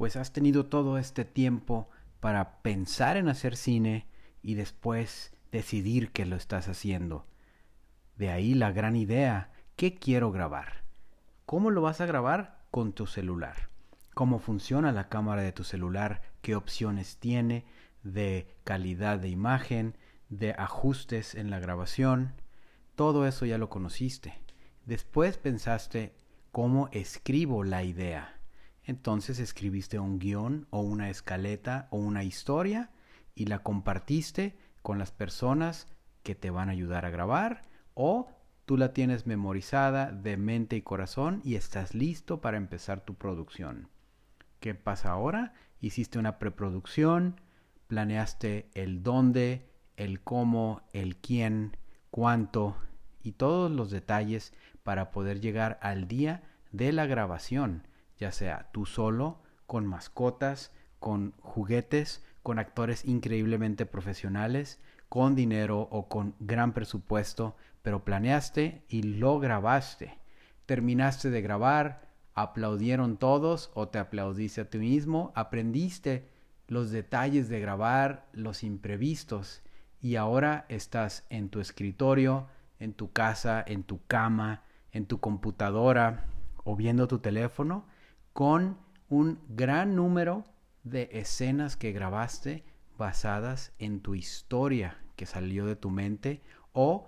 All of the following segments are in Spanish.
pues has tenido todo este tiempo para pensar en hacer cine y después decidir que lo estás haciendo. De ahí la gran idea, ¿qué quiero grabar? ¿Cómo lo vas a grabar? Con tu celular. ¿Cómo funciona la cámara de tu celular? ¿Qué opciones tiene de calidad de imagen? ¿De ajustes en la grabación? Todo eso ya lo conociste. Después pensaste, ¿cómo escribo la idea? Entonces escribiste un guion o una escaleta o una historia y la compartiste con las personas que te van a ayudar a grabar o tú la tienes memorizada de mente y corazón y estás listo para empezar tu producción. ¿Qué pasa ahora? Hiciste una preproducción, planeaste el dónde, el cómo, el quién, cuánto y todos los detalles para poder llegar al día de la grabación, ya sea tú solo, con mascotas, con juguetes, con actores increíblemente profesionales, con dinero o con gran presupuesto, pero planeaste y lo grabaste. Terminaste de grabar, aplaudieron todos o te aplaudiste a ti mismo, aprendiste los detalles de grabar, los imprevistos y ahora estás en tu escritorio, en tu casa, en tu cama, en tu computadora o viendo tu teléfono con un gran número de escenas que grabaste basadas en tu historia que salió de tu mente o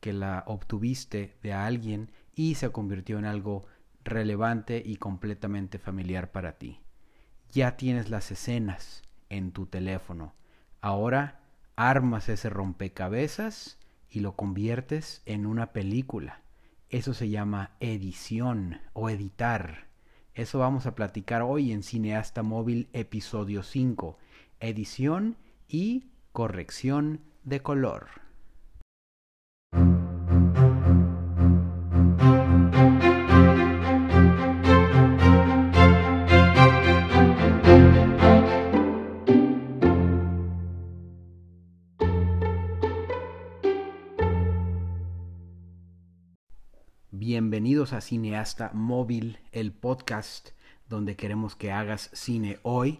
que la obtuviste de alguien y se convirtió en algo relevante y completamente familiar para ti. Ya tienes las escenas en tu teléfono. Ahora armas ese rompecabezas y lo conviertes en una película. Eso se llama edición o editar. Eso vamos a platicar hoy en Cineasta Móvil episodio 5, edición y corrección de color. Bienvenidos a Cineasta Móvil, el podcast donde queremos que hagas cine hoy.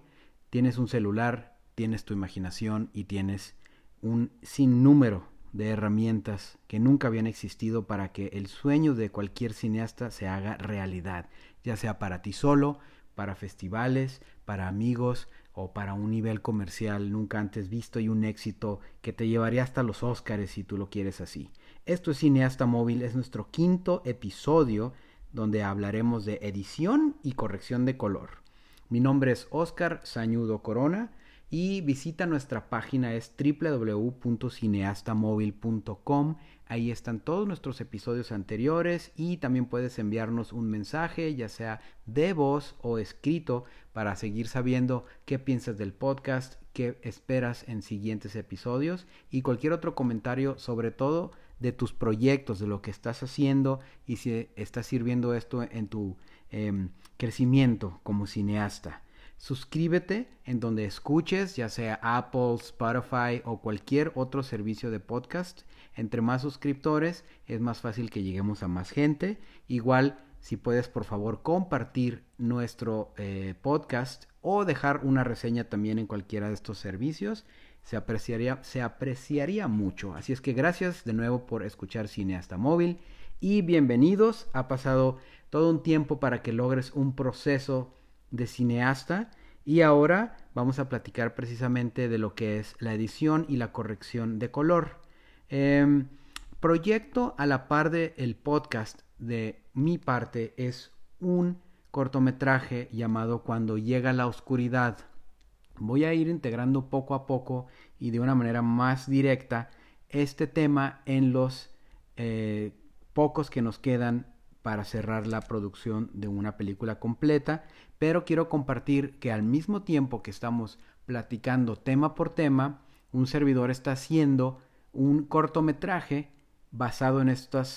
Tienes un celular, tienes tu imaginación y tienes un sinnúmero de herramientas que nunca habían existido para que el sueño de cualquier cineasta se haga realidad, ya sea para ti solo, para festivales, para amigos o para un nivel comercial nunca antes visto y un éxito que te llevaría hasta los Óscares si tú lo quieres así. Esto es Cineasta Móvil, es nuestro quinto episodio donde hablaremos de edición y corrección de color. Mi nombre es Oscar Sañudo Corona y visita nuestra página es www.cineastamóvil.com. Ahí están todos nuestros episodios anteriores y también puedes enviarnos un mensaje, ya sea de voz o escrito, para seguir sabiendo qué piensas del podcast, qué esperas en siguientes episodios y cualquier otro comentario, sobre todo de tus proyectos, de lo que estás haciendo y si estás sirviendo esto en tu em, crecimiento como cineasta. Suscríbete en donde escuches, ya sea Apple, Spotify o cualquier otro servicio de podcast. Entre más suscriptores es más fácil que lleguemos a más gente. Igual, si puedes por favor compartir nuestro eh, podcast o dejar una reseña también en cualquiera de estos servicios se apreciaría, se apreciaría mucho. Así es que gracias de nuevo por escuchar Cineasta Móvil y bienvenidos. Ha pasado todo un tiempo para que logres un proceso de cineasta y ahora vamos a platicar precisamente de lo que es la edición y la corrección de color. Em, proyecto a la par del el podcast de mi parte es un cortometraje llamado Cuando llega la oscuridad voy a ir integrando poco a poco y de una manera más directa este tema en los eh, pocos que nos quedan para cerrar la producción de una película completa, pero quiero compartir que al mismo tiempo que estamos platicando tema por tema, un servidor está haciendo un cortometraje basado en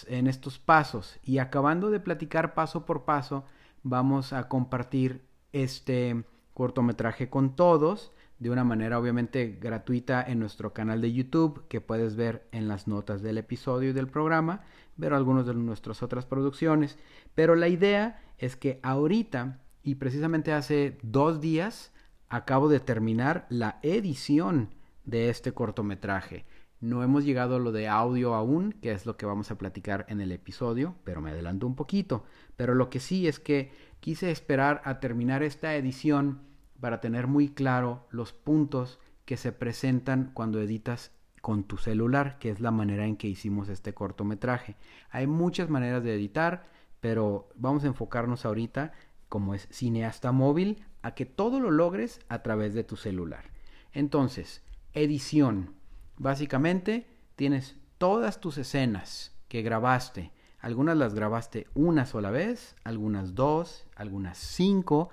en estos pasos. Y acabando de platicar paso por paso, vamos a compartir este cortometraje con todos de una manera obviamente gratuita en nuestro canal de YouTube que puedes ver en las notas del episodio y del programa, ver algunas de nuestras otras producciones. Pero la idea es que ahorita y precisamente hace dos días acabo de terminar la edición de este cortometraje. No hemos llegado a lo de audio aún, que es lo que vamos a platicar en el episodio, pero me adelanto un poquito. Pero lo que sí es que quise esperar a terminar esta edición para tener muy claro los puntos que se presentan cuando editas con tu celular, que es la manera en que hicimos este cortometraje. Hay muchas maneras de editar, pero vamos a enfocarnos ahorita, como es cineasta móvil, a que todo lo logres a través de tu celular. Entonces, edición. Básicamente tienes todas tus escenas que grabaste. Algunas las grabaste una sola vez, algunas dos, algunas cinco.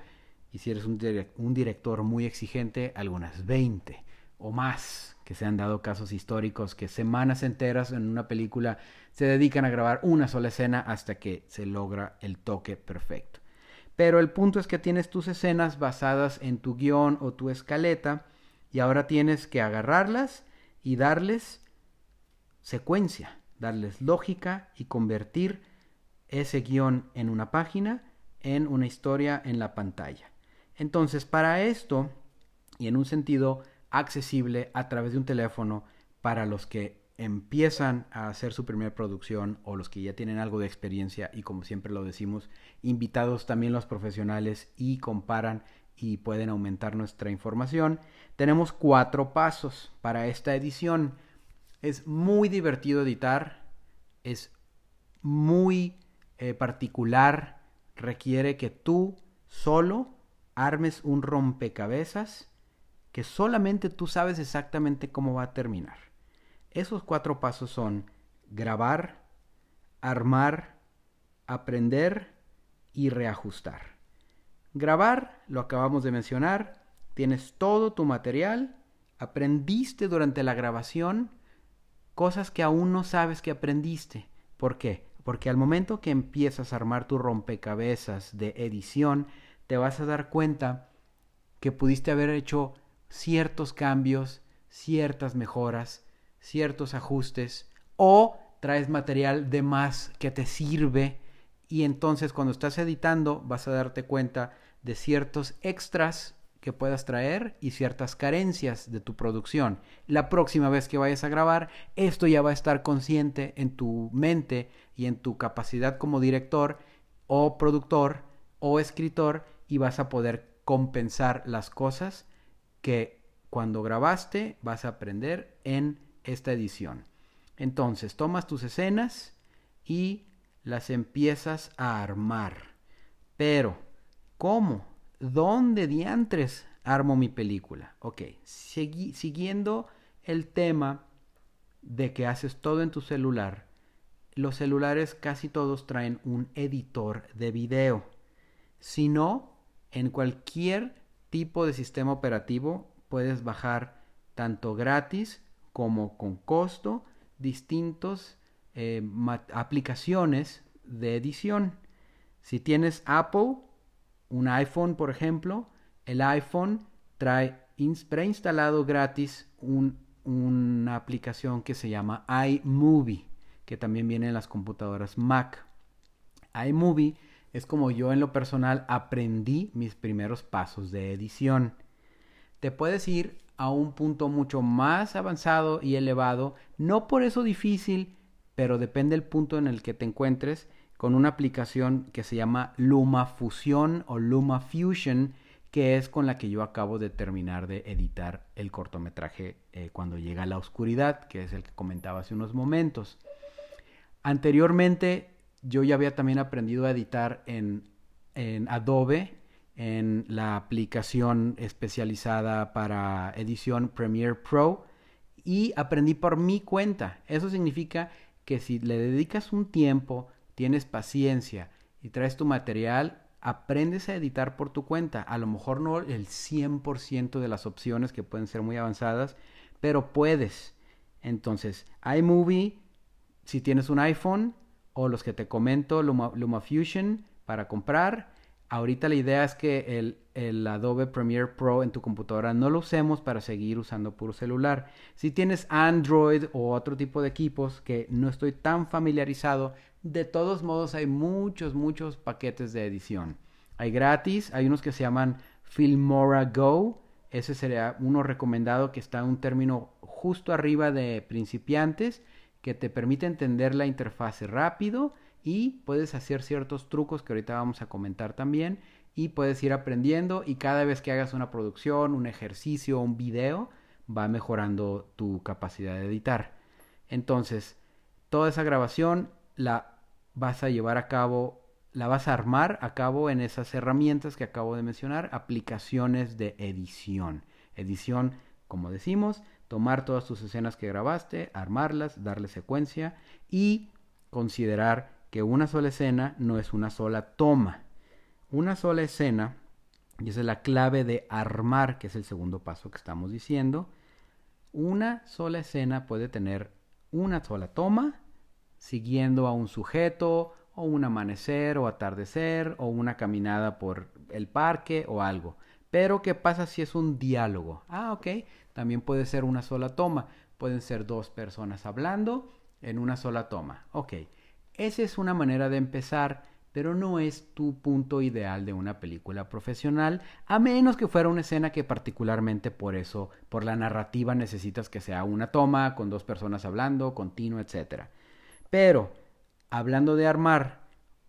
Y si eres un, director muy exigente, algunas veinte o más, que se han dado casos históricos que semanas enteras en una película se dedican a grabar una sola escena hasta que se logra el toque perfecto. Pero el punto es que tienes tus escenas basadas en tu guion o tu escaleta y ahora tienes que agarrarlas y darles secuencia, darles lógica y convertir ese guion en una página, en una historia en la pantalla. Entonces, para esto, y en un sentido accesible a través de un teléfono para los que empiezan a hacer su primera producción o los que ya tienen algo de experiencia y como siempre lo decimos, invitados también los profesionales y comparan y pueden aumentar nuestra información. Tenemos cuatro pasos para esta edición. Es muy divertido editar, es muy eh, particular, requiere que tú solo armes un rompecabezas que solamente tú sabes exactamente cómo va a terminar. Esos cuatro pasos son grabar, armar, aprender y reajustar. Grabar, lo acabamos de mencionar, tienes todo tu material, aprendiste durante la grabación cosas que aún no sabes que aprendiste. ¿Por qué? Porque al momento que empiezas a armar tu rompecabezas de edición, te vas a dar cuenta que pudiste haber hecho ciertos cambios, ciertas mejoras, ciertos ajustes, o traes material de más que te sirve y entonces cuando estás editando vas a darte cuenta de ciertos extras que puedas traer y ciertas carencias de tu producción. La próxima vez que vayas a grabar, esto ya va a estar consciente en tu mente y en tu capacidad como director o productor o escritor y vas a poder compensar las cosas que cuando grabaste vas a aprender en esta edición. Entonces, tomas tus escenas y las empiezas a armar. Pero, ¿cómo? ¿Dónde diantres armo mi película? Ok, siguiendo el tema de que haces todo en tu celular, los celulares casi todos traen un editor de video. Si no, en cualquier tipo de sistema operativo puedes bajar tanto gratis como con costo distintos eh, aplicaciones de edición. Si tienes Apple, un iPhone, por ejemplo, el iPhone trae preinstalado gratis una aplicación que se llama iMovie, que también viene en las computadoras Mac. iMovie es como yo en lo personal aprendí mis primeros pasos de edición. Te puedes ir a un punto mucho más avanzado y elevado, no por eso difícil, pero depende del punto en el que te encuentres con una aplicación que se llama LumaFusion o LumaFusion, que es con la que yo acabo de terminar de editar el cortometraje eh, cuando llega la oscuridad, que es el que comentaba hace unos momentos. Anteriormente yo ya había también aprendido a editar en, en Adobe, en la aplicación especializada para edición Premiere Pro, y aprendí por mi cuenta. Eso significa que si le dedicas un tiempo, tienes paciencia y traes tu material, aprendes a editar por tu cuenta. A lo mejor no el 100% de las opciones que pueden ser muy avanzadas, pero puedes. Entonces, iMovie, si tienes un iPhone, o los que te comento, Luma, LumaFusion, para comprar. Ahorita la idea es que el, el, Adobe Premiere Pro en tu computadora no lo usemos para seguir usando puro celular. Si tienes Android o otro tipo de equipos que no estoy tan familiarizado, de todos modos hay muchos, muchos paquetes de edición. Hay gratis, hay unos que se llaman Filmora Go. Ese sería uno recomendado que está un término justo arriba de principiantes que te permite entender la interfase rápido y puedes hacer ciertos trucos que ahorita vamos a comentar también y puedes ir aprendiendo y cada vez que hagas una producción, un ejercicio, un video, va mejorando tu capacidad de editar. Entonces, toda esa grabación la vas a llevar a cabo, la vas a armar a cabo en esas herramientas que acabo de mencionar, aplicaciones de edición. Edición, como decimos, tomar todas tus escenas que grabaste, armarlas, darle secuencia y considerar que una sola escena no es una sola toma. Una sola escena, y esa es la clave de armar, que es el segundo paso que estamos diciendo, una sola escena puede tener una sola toma, siguiendo a un sujeto, o un amanecer, o atardecer, o una caminada por el parque, o algo. Pero, ¿qué pasa si es un diálogo? Ah, ok, también puede ser una sola toma. Pueden ser dos personas hablando en una sola toma. Ok, esa es una manera de empezar, pero no es tu punto ideal de una película profesional, a menos que fuera una escena que particularmente por eso, por la narrativa necesitas que sea una toma con dos personas hablando, continuo, etc. Pero, hablando de armar,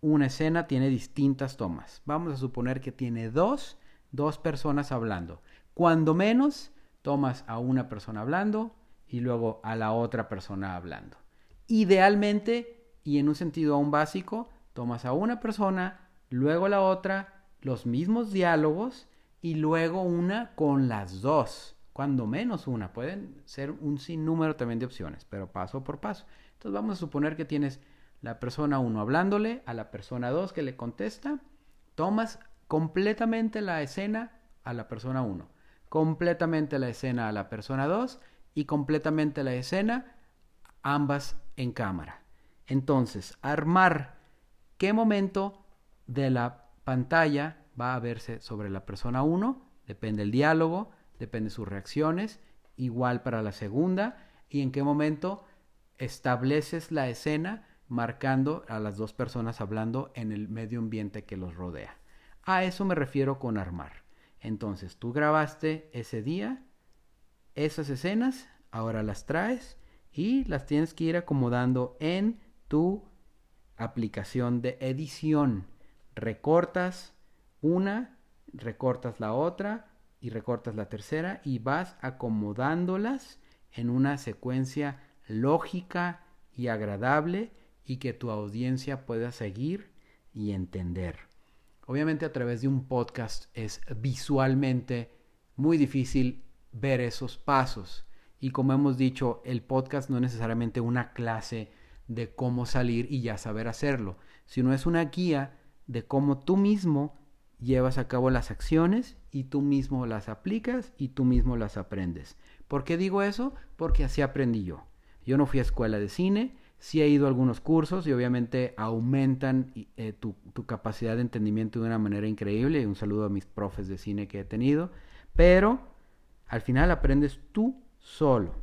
una escena tiene distintas tomas. Vamos a suponer que tiene dos, dos personas hablando. Cuando menos, tomas a una persona hablando y luego a la otra persona hablando. Idealmente, y en un sentido aún básico, tomas a una persona, luego la otra, los mismos diálogos y luego una con las dos, cuando menos una. Pueden ser un sinnúmero también de opciones, pero paso por paso. Entonces vamos a suponer que tienes la persona 1 hablándole a la persona 2 que le contesta, tomas completamente la escena a la persona 1, completamente la escena a la persona 2 y completamente la escena ambas en cámara. Entonces, armar qué momento de la pantalla va a verse sobre la persona 1, depende del diálogo, depende de sus reacciones, igual para la segunda, y en qué momento estableces la escena marcando a las dos personas hablando en el medio ambiente que los rodea. A eso me refiero con armar. Entonces, tú grabaste ese día esas escenas, ahora las traes y las tienes que ir acomodando en tu aplicación de edición. Recortas una, recortas la otra y recortas la tercera y vas acomodándolas en una secuencia lógica y agradable y que tu audiencia pueda seguir y entender. Obviamente a través de un podcast es visualmente muy difícil ver esos pasos y como hemos dicho, el podcast no es necesariamente una clase de cómo salir y ya saber hacerlo, sino es una guía de cómo tú mismo llevas a cabo las acciones y tú mismo las aplicas y tú mismo las aprendes. ¿Por qué digo eso? Porque así aprendí yo. Yo no fui a escuela de cine, sí he ido a algunos cursos y obviamente aumentan eh, tu, tu, capacidad de entendimiento de una manera increíble. Un saludo a mis profes de cine que he tenido. Pero al final aprendes tú solo.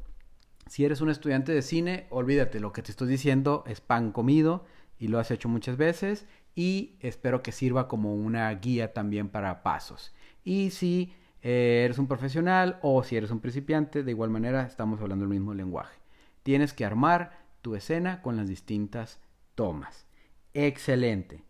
Si eres un estudiante de cine, olvídate, lo que te estoy diciendo es pan comido y lo has hecho muchas veces y espero que sirva como una guía también para pasos. Y si eh, eres un profesional o si eres un principiante, de igual manera estamos hablando el mismo lenguaje. Tienes que armar tu escena con las distintas tomas. Excelente.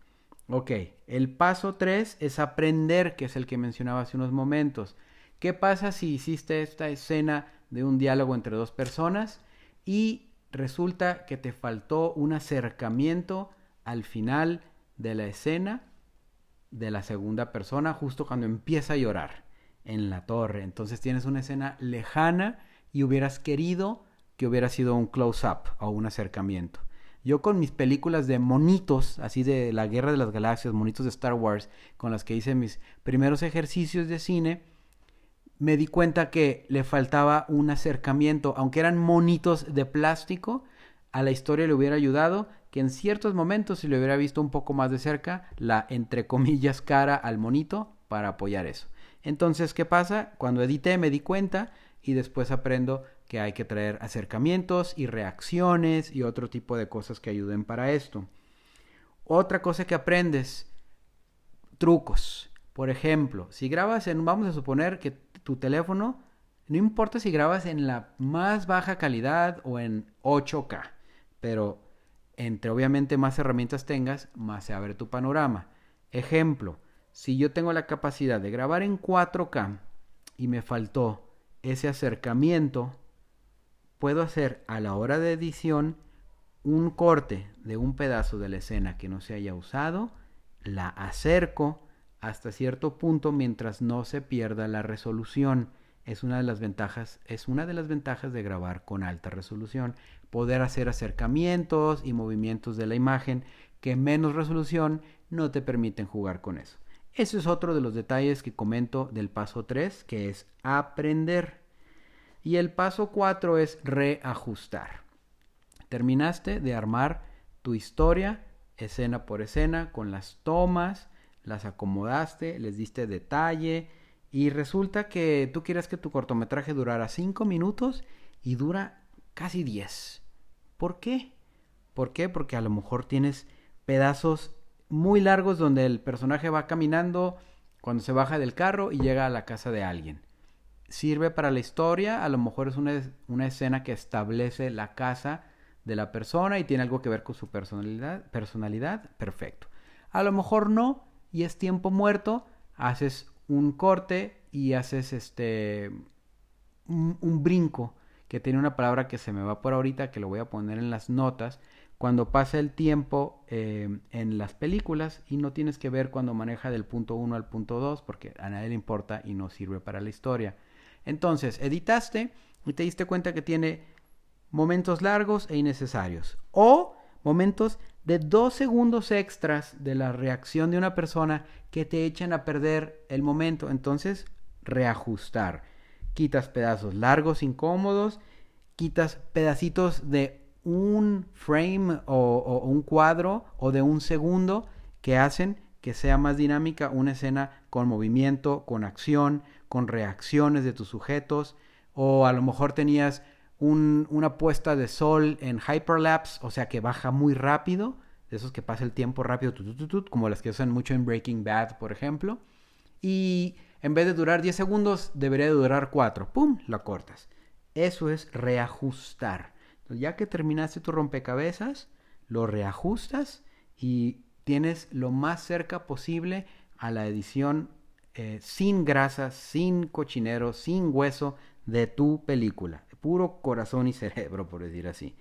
Ok, el paso 3 es aprender, que es el que mencionaba hace unos momentos. ¿Qué pasa si hiciste esta escena de un diálogo entre dos personas y resulta que te faltó un acercamiento al final de la escena de la segunda persona justo cuando empieza a llorar en la torre. Entonces tienes una escena lejana y hubieras querido que hubiera sido un close-up o un acercamiento. Yo con mis películas de monitos, así de la Guerra de las Galaxias, monitos de Star Wars, con las que hice mis primeros ejercicios de cine, me di cuenta que le faltaba un acercamiento, aunque eran monitos de plástico, a la historia le hubiera ayudado que en ciertos momentos si le hubiera visto un poco más de cerca la entre comillas cara al monito para apoyar eso. Entonces, ¿qué pasa? Cuando edité me di cuenta y después aprendo que hay que traer acercamientos y reacciones y otro tipo de cosas que ayuden para esto. Otra cosa que aprendes, trucos. Por ejemplo, si grabas en, vamos a suponer que tu teléfono, no importa si grabas en la más baja calidad o en 8K, pero entre obviamente más herramientas tengas, más se abre tu panorama. Ejemplo, si yo tengo la capacidad de grabar en 4K y me faltó ese acercamiento, puedo hacer a la hora de edición un corte de un pedazo de la escena que no se haya usado, la acerco hasta cierto punto mientras no se pierda la resolución. Es una de las ventajas, es una de las ventajas de grabar con alta resolución, poder hacer acercamientos y movimientos de la imagen que menos resolución no te permiten jugar con eso. Ese es otro de los detalles que comento del paso 3, que es aprender. Y el paso 4 es reajustar. Terminaste de armar tu historia escena por escena con las tomas, las acomodaste, les diste detalle y resulta que tú quieres que tu cortometraje durara 5 minutos y dura casi 10. ¿Por qué? ¿Por qué? Porque a lo mejor tienes pedazos muy largos donde el personaje va caminando cuando se baja del carro y llega a la casa de alguien. Sirve para la historia, a lo mejor es una, una escena que establece la casa de la persona y tiene algo que ver con su personalidad, personalidad, perfecto. A lo mejor no y es tiempo muerto, haces un corte y haces este un, brinco que tiene una palabra que se me va por ahorita que lo voy a poner en las notas cuando pasa el tiempo eh, en las películas y no tienes que ver cuando maneja del punto 1 al punto 2 porque a nadie le importa y no sirve para la historia. Entonces, editaste y te diste cuenta que tiene momentos largos e innecesarios o momentos de dos segundos extras de la reacción de una persona que te echan a perder el momento. Entonces, reajustar. Quitas pedazos largos, incómodos, quitas pedacitos de un frame o, un cuadro o de un segundo que hacen que sea más dinámica una escena con movimiento, con acción, con reacciones de tus sujetos, o a lo mejor tenías una puesta de sol en hyperlapse, o sea que baja muy rápido, de esos que pasa el tiempo rápido, como las que usan mucho en Breaking Bad, por ejemplo, y en vez de durar 10 segundos, debería durar 4, ¡pum!, la cortas. Eso es reajustar ya que terminaste tu rompecabezas, lo reajustas y tienes lo más cerca posible a la edición eh, sin grasa, sin cochinero, sin hueso de tu película. Puro corazón y cerebro, por decir así.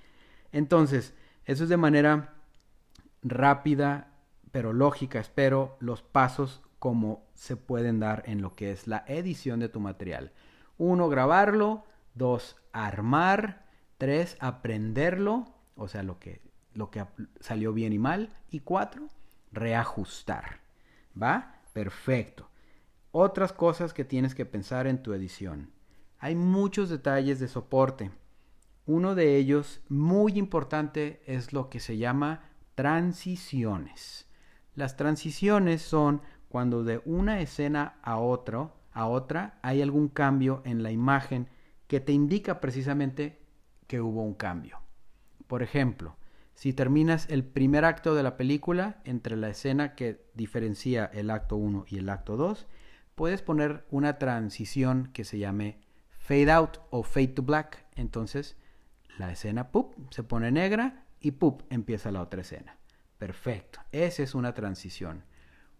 Entonces, eso es de manera rápida, pero lógica, espero, los pasos como se pueden dar en lo que es la edición de tu material. Uno, grabarlo. Dos, armar. Tres, aprenderlo, o sea, lo que, lo que salió bien y mal. Y cuatro, reajustar. ¿Va? Perfecto. Otras cosas que tienes que pensar en tu edición. Hay muchos detalles de soporte. Uno de ellos, muy importante, es lo que se llama transiciones. Las transiciones son cuando de una escena a otro, a otra hay algún cambio en la imagen que te indica precisamente que hubo un cambio. Por ejemplo, si terminas el primer acto de la película entre la escena que diferencia el acto 1 y el acto 2, puedes poner una transición que se llame fade out o fade to black. Entonces, la escena pup se pone negra y pup empieza la otra escena. Perfecto. Esa es una transición.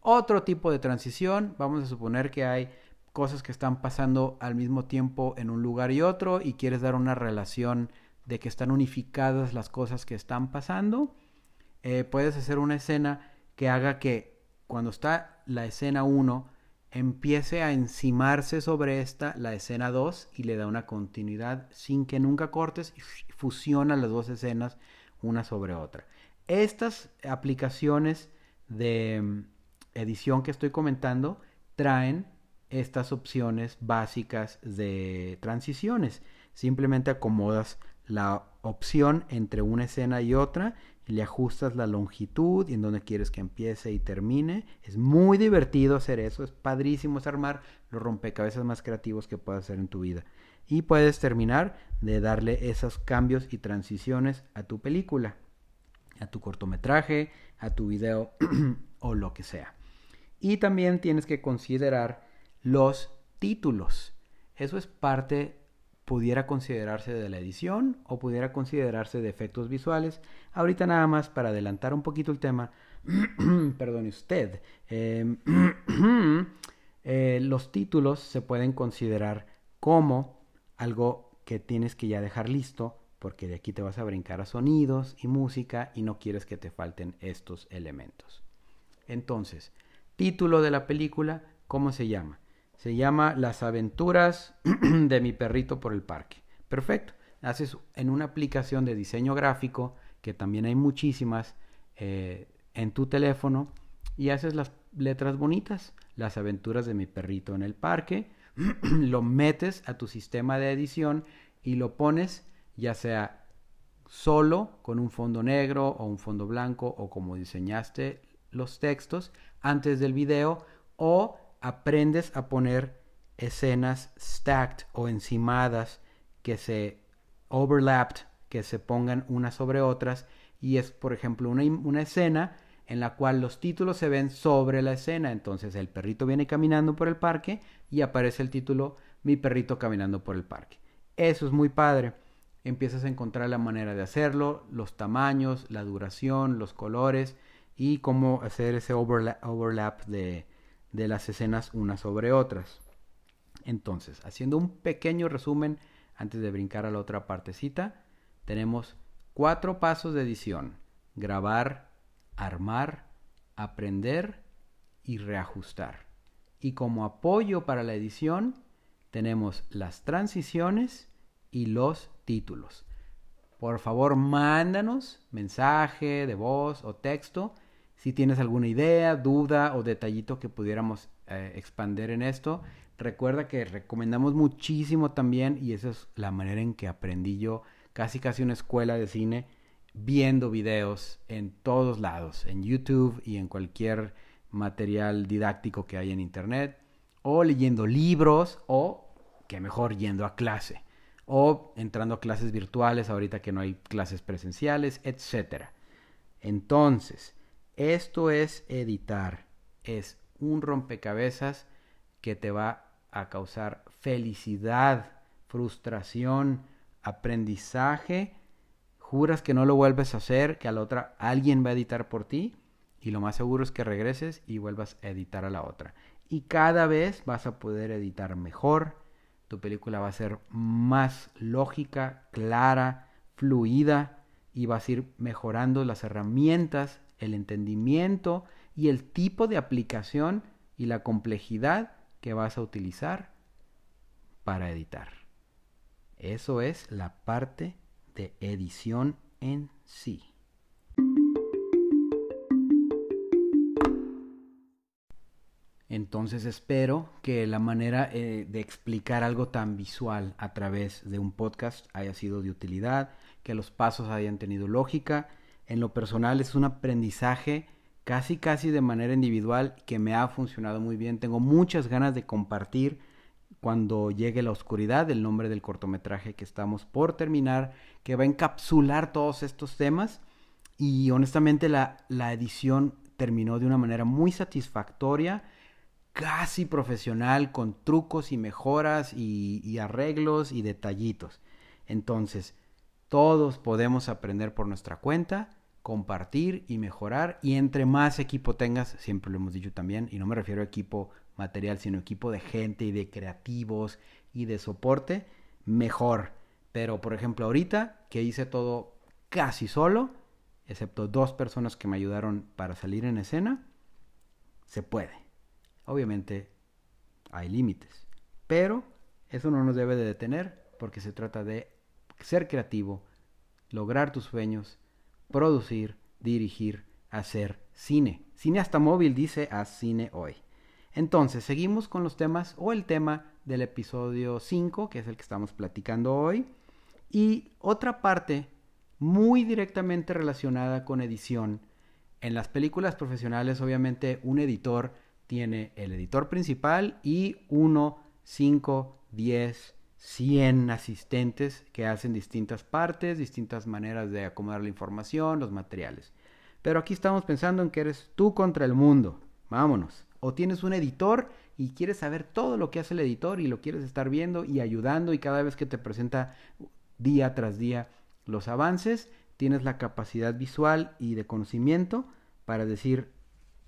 Otro tipo de transición, vamos a suponer que hay cosas que están pasando al mismo tiempo en un lugar y otro y quieres dar una relación de que están unificadas las cosas que están pasando, eh, puedes hacer una escena que haga que cuando está la escena 1 empiece a encimarse sobre esta la escena 2 y le da una continuidad sin que nunca cortes y fusiona las dos escenas una sobre otra. Estas aplicaciones de mm, edición que estoy comentando traen estas opciones básicas de transiciones. Simplemente acomodas la opción entre una escena y otra le ajustas la longitud y en donde quieres que empiece y termine. Es muy divertido hacer eso, es padrísimo es armar los rompecabezas más creativos que puedas hacer en tu vida. Y puedes terminar de darle esos cambios y transiciones a tu película, a tu cortometraje, a tu video o lo que sea. Y también tienes que considerar los títulos. Eso es parte, pudiera considerarse de la edición o pudiera considerarse de efectos visuales. Ahorita nada más para adelantar un poquito el tema, perdone usted, em, eh, los títulos se pueden considerar como algo que tienes que ya dejar listo porque de aquí te vas a brincar a sonidos y música y no quieres que te falten estos elementos. Entonces, título de la película, ¿cómo se llama? Se llama Las aventuras de mi perrito por el parque. Perfecto. Haces en una aplicación de diseño gráfico, que también hay muchísimas, eh, en tu teléfono y haces las letras bonitas. Las aventuras de mi perrito en el parque. lo metes a tu sistema de edición y lo pones ya sea solo con un fondo negro o un fondo blanco o como diseñaste los textos antes del video o aprendes a poner escenas stacked o encimadas que se overlapped, que se pongan unas sobre otras y es por ejemplo una, una escena en la cual los títulos se ven sobre la escena. Entonces el perrito viene caminando por el parque y aparece el título Mi perrito caminando por el parque. Eso es muy padre empiezas a encontrar la manera de hacerlo, los tamaños, la duración, los colores y cómo hacer ese overlap, de, de las escenas unas sobre otras. Entonces, haciendo un pequeño resumen antes de brincar a la otra partecita, tenemos cuatro pasos de edición. Grabar, armar, aprender y reajustar. Y como apoyo para la edición, tenemos las transiciones y los títulos. Por favor, mándanos mensaje de voz o texto si tienes alguna idea, duda o detallito que pudiéramos eh, expander en esto. Recuerda que recomendamos muchísimo también, y esa es la manera en que aprendí yo, casi casi una escuela de cine, viendo videos en todos lados, en YouTube y en cualquier material didáctico que hay en Internet, o leyendo libros, o, que mejor, yendo a clase o entrando a clases virtuales ahorita que no hay clases presenciales, etc. Entonces, esto es editar, es un rompecabezas que te va a causar felicidad, frustración, aprendizaje. Juras que no lo vuelves a hacer, que a la otra alguien va a editar por ti y lo más seguro es que regreses y vuelvas a editar a la otra. Y cada vez vas a poder editar mejor, tu película va a ser más lógica, clara, fluida y vas a ir mejorando las herramientas, el entendimiento y el tipo de aplicación y la complejidad que vas a utilizar para editar. Eso es la parte de edición en sí. Entonces espero que la manera eh, de explicar algo tan visual a través de un podcast haya sido de utilidad, que los pasos hayan tenido lógica. En lo personal es un aprendizaje casi casi de manera individual que me ha funcionado muy bien. Tengo muchas ganas de compartir cuando llegue la oscuridad, el nombre del cortometraje que estamos por terminar, que va a encapsular todos estos temas. Y honestamente la, la edición terminó de una manera muy satisfactoria casi profesional con trucos y mejoras y, arreglos y detallitos. Entonces, todos podemos aprender por nuestra cuenta, compartir y mejorar. Y entre más equipo tengas, siempre lo hemos dicho también, y no me refiero a equipo material, sino equipo de gente y de creativos y de soporte, mejor. Pero, por ejemplo, ahorita que hice todo casi solo, excepto dos personas que me ayudaron para salir en escena, se puede. Obviamente hay límites, pero eso no nos debe de detener porque se trata de ser creativo, lograr tus sueños, producir, dirigir, hacer cine. Cine hasta móvil dice a cine hoy. Entonces, seguimos con los temas o el tema del episodio 5, que es el que estamos platicando hoy. Y otra parte muy directamente relacionada con edición. En las películas profesionales, obviamente, un editor tiene el editor principal y 1, 5, 10, 100 asistentes que hacen distintas partes, distintas maneras de acomodar la información, los materiales. Pero aquí estamos pensando en que eres tú contra el mundo. Vámonos. O tienes un editor y quieres saber todo lo que hace el editor y lo quieres estar viendo y ayudando y cada vez que te presenta día tras día los avances, tienes la capacidad visual y de conocimiento para decir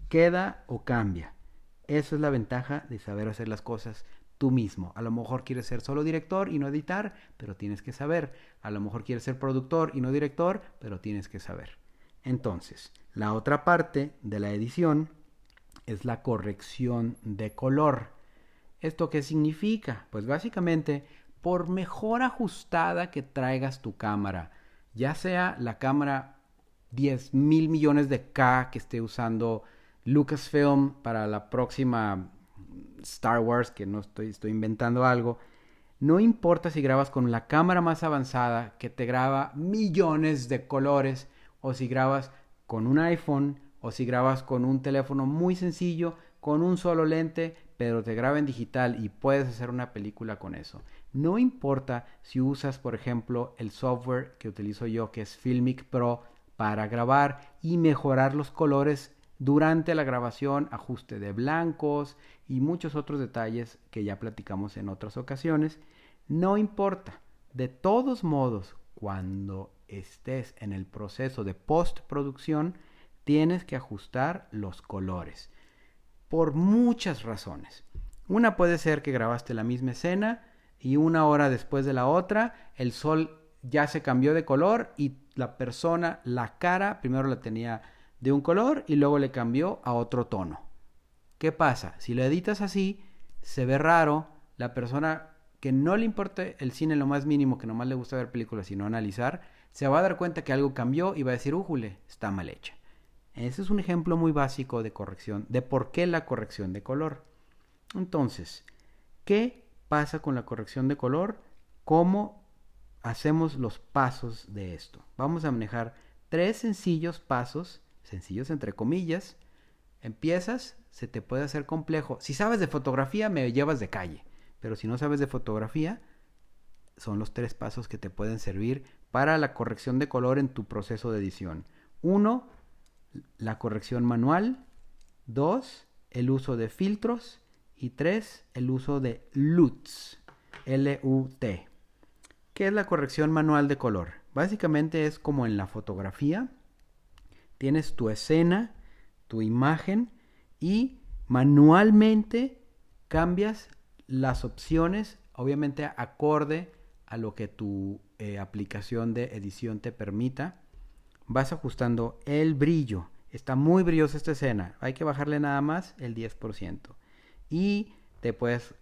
queda o cambia. Eso es la ventaja de saber hacer las cosas tú mismo. A lo mejor quieres ser solo director y no editar, pero tienes que saber. A lo mejor quieres ser productor y no director, pero tienes que saber. Entonces, la otra parte de la edición es la corrección de color. ¿Esto qué significa? Pues básicamente, por mejor ajustada que traigas tu cámara, ya sea la cámara 10 mil millones de K que esté usando Lucasfilm para la próxima Star Wars, que no estoy, estoy inventando algo, no importa si grabas con la cámara más avanzada que te graba millones de colores o si grabas con un iPhone o si grabas con un teléfono muy sencillo, con un solo lente, pero te graba en digital y puedes hacer una película con eso. No importa si usas, por ejemplo, el software que utilizo yo, que es Filmic Pro, para grabar y mejorar los colores durante la grabación, ajuste de blancos y muchos otros detalles que ya platicamos en otras ocasiones. No importa. De todos modos, cuando estés en el proceso de postproducción, tienes que ajustar los colores. Por muchas razones. Una puede ser que grabaste la misma escena y una hora después de la otra, el sol ya se cambió de color y la persona, la cara, primero la tenía de un color y luego le cambió a otro tono. ¿Qué pasa? Si lo editas así, se ve raro, la persona que no le importe el cine lo más mínimo, que nomás le gusta ver películas y no analizar, se va a dar cuenta que algo cambió y va a decir, ujule, está mal hecha. Ese es un ejemplo muy básico de corrección, de por qué la corrección de color. Entonces, ¿qué pasa con la corrección de color? ¿Cómo hacemos los pasos de esto? Vamos a manejar tres sencillos pasos, sencillos entre comillas. Empiezas, se te puede hacer complejo. Si sabes de fotografía, me llevas de calle. Pero si no sabes de fotografía, son los tres pasos que te pueden servir para la corrección de color en tu proceso de edición. Uno, la corrección manual. Dos, el uso de filtros. Y tres, el uso de LUTs. L-U-T. ¿Qué es la corrección manual de color? Básicamente es como en la fotografía. Tienes tu escena, tu imagen y manualmente cambias las opciones, obviamente acorde a lo que tu eh, aplicación de edición te permita. Vas ajustando el brillo. Está muy brillosa esta escena. Hay que bajarle nada más el 10%. Y te puedes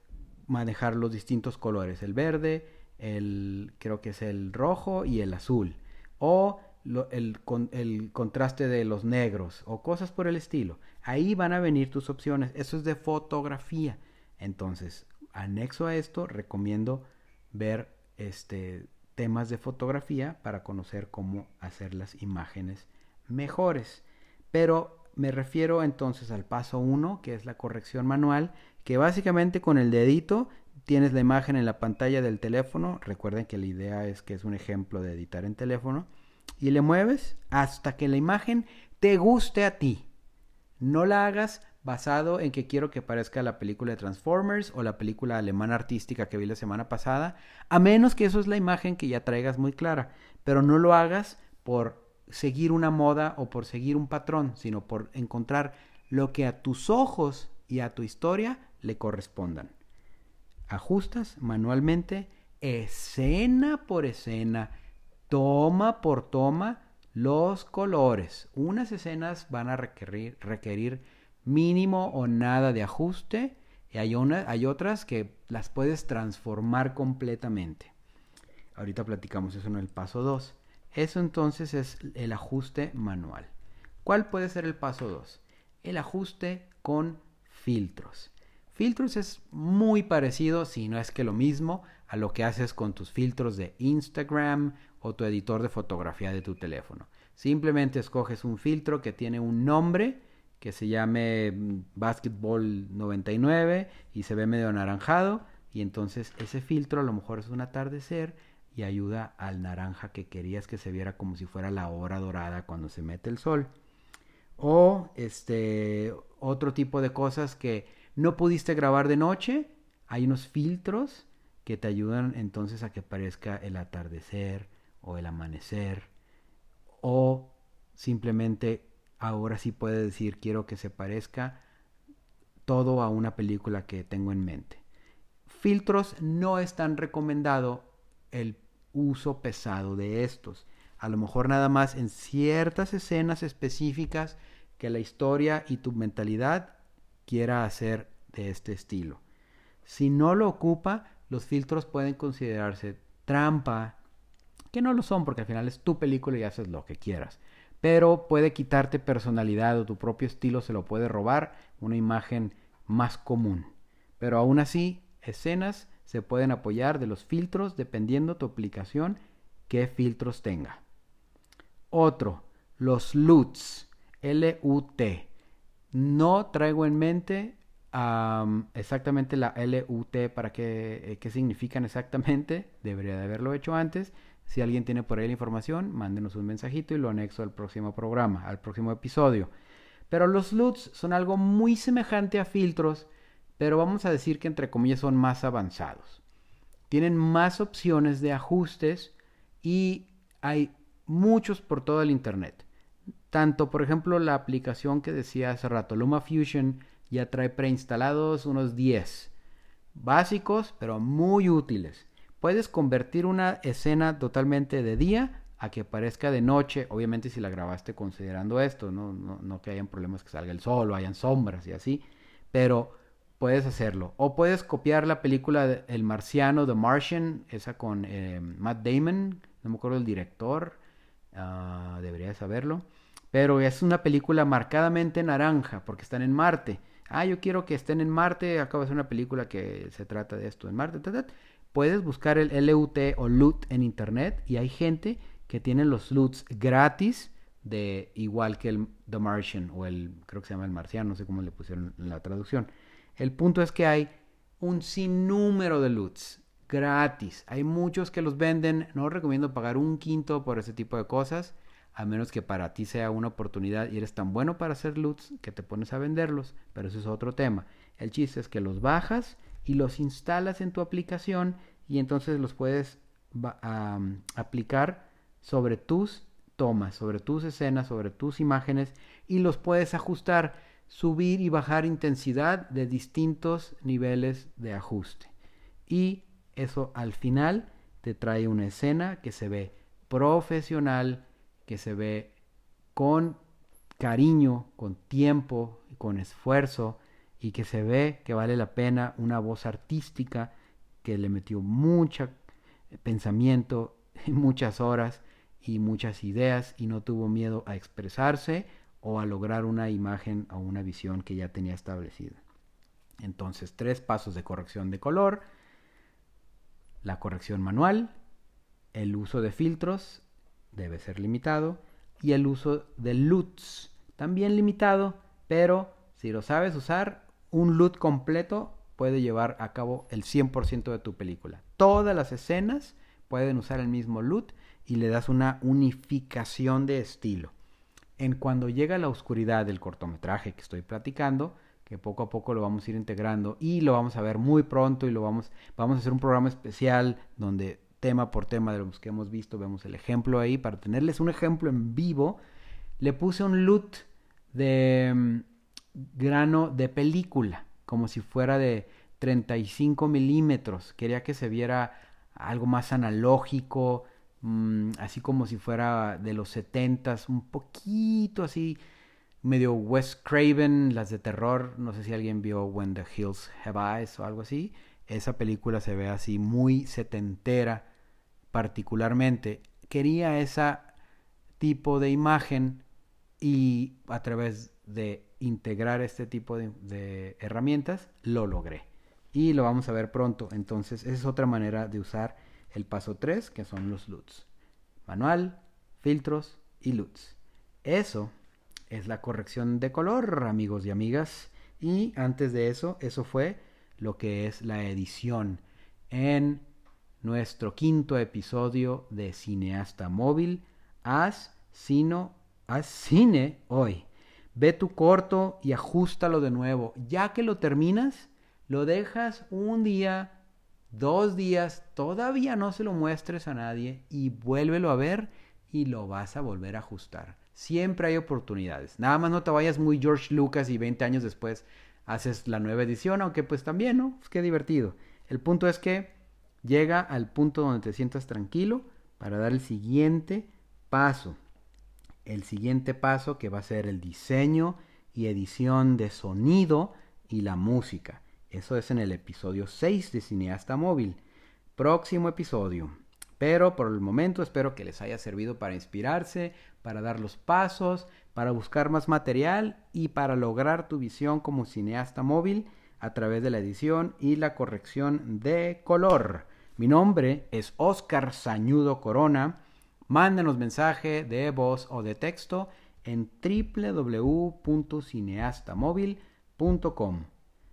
manejar los distintos colores. El verde, el creo que es el rojo y el azul. O el, el, contraste de los negros o cosas por el estilo. Ahí van a venir tus opciones. Eso es de fotografía. Entonces, anexo a esto, recomiendo ver este, temas de fotografía para conocer cómo hacer las imágenes mejores. Pero me refiero entonces al paso 1, que es la corrección manual, que básicamente con el dedito tienes la imagen en la pantalla del teléfono. Recuerden que la idea es que es un ejemplo de editar en teléfono. Y le mueves hasta que la imagen te guste a ti. No la hagas basado en que quiero que parezca la película de Transformers o la película alemana artística que vi la semana pasada, a menos que eso es la imagen que ya traigas muy clara, pero no lo hagas por seguir una moda o por seguir un patrón, sino por encontrar lo que a tus ojos y a tu historia le correspondan. Ajustas manualmente, escena por escena, toma por toma, los colores. Unas escenas van a requerir, mínimo o nada de ajuste y hay, hay otras que las puedes transformar completamente. Ahorita platicamos eso en el paso 2. Eso entonces es el ajuste manual. ¿Cuál puede ser el paso 2? El ajuste con filtros. Filtros es muy parecido, si no es que lo mismo, a lo que haces con tus filtros de Instagram o tu editor de fotografía de tu teléfono. Simplemente escoges un filtro que tiene un nombre que se llame mm, Basketball 99 y se ve medio anaranjado y entonces ese filtro a lo mejor es un atardecer y ayuda al naranja que querías que se viera como si fuera la hora dorada cuando se mete el sol. O este otro tipo de cosas que no pudiste grabar de noche, hay unos filtros que te ayudan entonces a que parezca el atardecer o el amanecer o simplemente ahora sí puede decir quiero que se parezca todo a una película que tengo en mente. Filtros no es tan recomendado el uso pesado de estos. A lo mejor nada más en ciertas escenas específicas que la historia y tu mentalidad quiera hacer de este estilo. Si no lo ocupa, los filtros pueden considerarse trampa, que no lo son porque al final es tu película y haces lo que quieras. Pero puede quitarte personalidad o tu propio estilo se lo puede robar una imagen más común. Pero aún así, escenas se pueden apoyar de los filtros dependiendo tu aplicación qué filtros tenga. Otro, los LUTs, L-U-T. No traigo en mente exactamente la LUT para qué, eh, qué significan exactamente. Debería de haberlo hecho antes. Si alguien tiene por ahí la información, mándenos un mensajito y lo anexo al próximo programa, al próximo episodio. Pero los LUTs son algo muy semejante a filtros, pero vamos a decir que entre comillas son más avanzados. Tienen más opciones de ajustes y hay muchos por todo el Internet. Tanto, por ejemplo, la aplicación que decía hace rato, LumaFusion, ya trae preinstalados unos 10. Básicos, pero muy útiles. Puedes convertir una escena totalmente de día a que parezca de noche, obviamente si la grabaste considerando esto, no, no, que hayan problemas que salga el sol o hayan sombras y así, pero puedes hacerlo. O puedes copiar la película El Marciano, The Martian, esa con eh, Matt Damon, no me acuerdo el director, uh, debería saberlo, pero es una película marcadamente naranja porque están en Marte. Ah, yo quiero que estén en Marte, acabo de hacer una película que se trata de esto en Marte. Puedes buscar el LUT o LUT en internet y hay gente que tienen los LUTs gratis de igual que el The Martian o el, creo que se llama el Marciano, no sé cómo le pusieron en la traducción. El punto es que hay un sinnúmero de LUTs gratis. Hay muchos que los venden. No recomiendo pagar un quinto por ese tipo de cosas, a menos que para ti sea una oportunidad y eres tan bueno para hacer LUTs que te pones a venderlos. Pero eso es otro tema. El chiste es que los bajas y los instalas en tu aplicación y entonces los puedes aplicar sobre tus tomas, sobre tus escenas, sobre tus imágenes y los puedes ajustar, subir y bajar intensidad de distintos niveles de ajuste. Y eso al final te trae una escena que se ve profesional, que se ve con cariño, con tiempo, con esfuerzo y que se ve que vale la pena una voz artística que le metió mucho pensamiento, muchas horas y muchas ideas y no tuvo miedo a expresarse o a lograr una imagen o una visión que ya tenía establecida. Entonces, tres pasos de corrección de color, la corrección manual, el uso de filtros debe ser limitado y el uso de LUTs también limitado, pero si lo sabes usar, un LUT completo puede llevar a cabo el 100% de tu película. Todas las escenas pueden usar el mismo LUT y le das una unificación de estilo. En cuando llega la oscuridad del cortometraje que estoy platicando, que poco a poco lo vamos a ir integrando y lo vamos a ver muy pronto y lo vamos, vamos a hacer un programa especial donde tema por tema de los que hemos visto vemos el ejemplo ahí para tenerles un ejemplo en vivo. Le puse un LUT de mm, grano de película, como si fuera de 35 milímetros. Quería que se viera algo más analógico, Mm, así como si fuera de los setentas, un poquito así, medio Wes Craven, las de terror, no sé si alguien vio When the Hills Have Eyes o algo así, esa película se ve así muy setentera particularmente. Quería ese tipo de imagen y a través de integrar este tipo de, herramientas lo logré. Y lo vamos a ver pronto. Entonces, esa es otra manera de usar el paso 3, que son los LUTs. Manual, filtros y LUTs. Eso es la corrección de color, amigos y amigas. Y antes de eso, eso fue lo que es la edición en nuestro quinto episodio de Cineasta Móvil. Haz, sino, haz cine hoy. Ve tu corto y ajustalo de nuevo. Ya que lo terminas, lo dejas un día, dos días, todavía no se lo muestres a nadie y vuélvelo a ver y lo vas a volver a ajustar. Siempre hay oportunidades. Nada más no te vayas muy George Lucas y 20 años después haces la nueva edición, aunque pues también, ¿no? Pues qué divertido. El punto es que llega al punto donde te sientas tranquilo para dar el siguiente paso. El siguiente paso que va a ser el diseño y edición de sonido y la música. Eso es en el episodio 6 de Cineasta Móvil. Próximo episodio. Pero por el momento espero que les haya servido para inspirarse, para dar los pasos, para buscar más material y para lograr tu visión como cineasta móvil a través de la edición y la corrección de color. Mi nombre es Oscar Sañudo Corona. Mándenos mensaje de voz o de texto en www.cineastamóvil.com.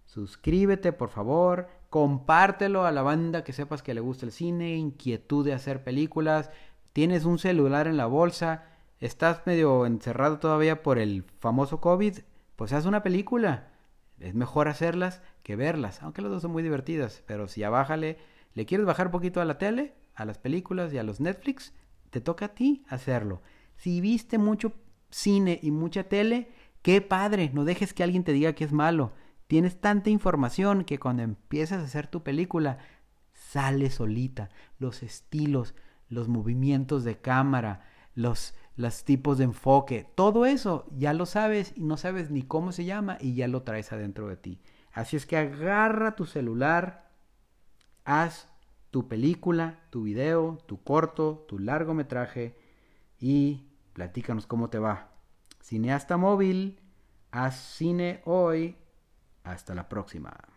Suscríbete, por favor. Compártelo a la banda que sepas que le gusta el cine, inquietud de hacer películas. Tienes un celular en la bolsa, estás medio encerrado todavía por el famoso COVID, pues haz una película. Es mejor hacerlas que verlas, aunque las dos son muy divertidas. Pero si ya bájale, le quieres bajar un poquito a la tele, a las películas y a los Netflix, te toca a ti hacerlo. Si viste mucho cine y mucha tele, qué padre, no dejes que alguien te diga que es malo. Tienes tanta información que cuando empiezas a hacer tu película, sale solita. Los estilos, los movimientos de cámara, los, los tipos de enfoque, todo eso ya lo sabes y no sabes ni cómo se llama y ya lo traes adentro de ti. Así es que agarra tu celular, haz tu película, tu video, tu corto, tu largometraje y platícanos cómo te va. Cineasta móvil, haz cine hoy. Hasta la próxima.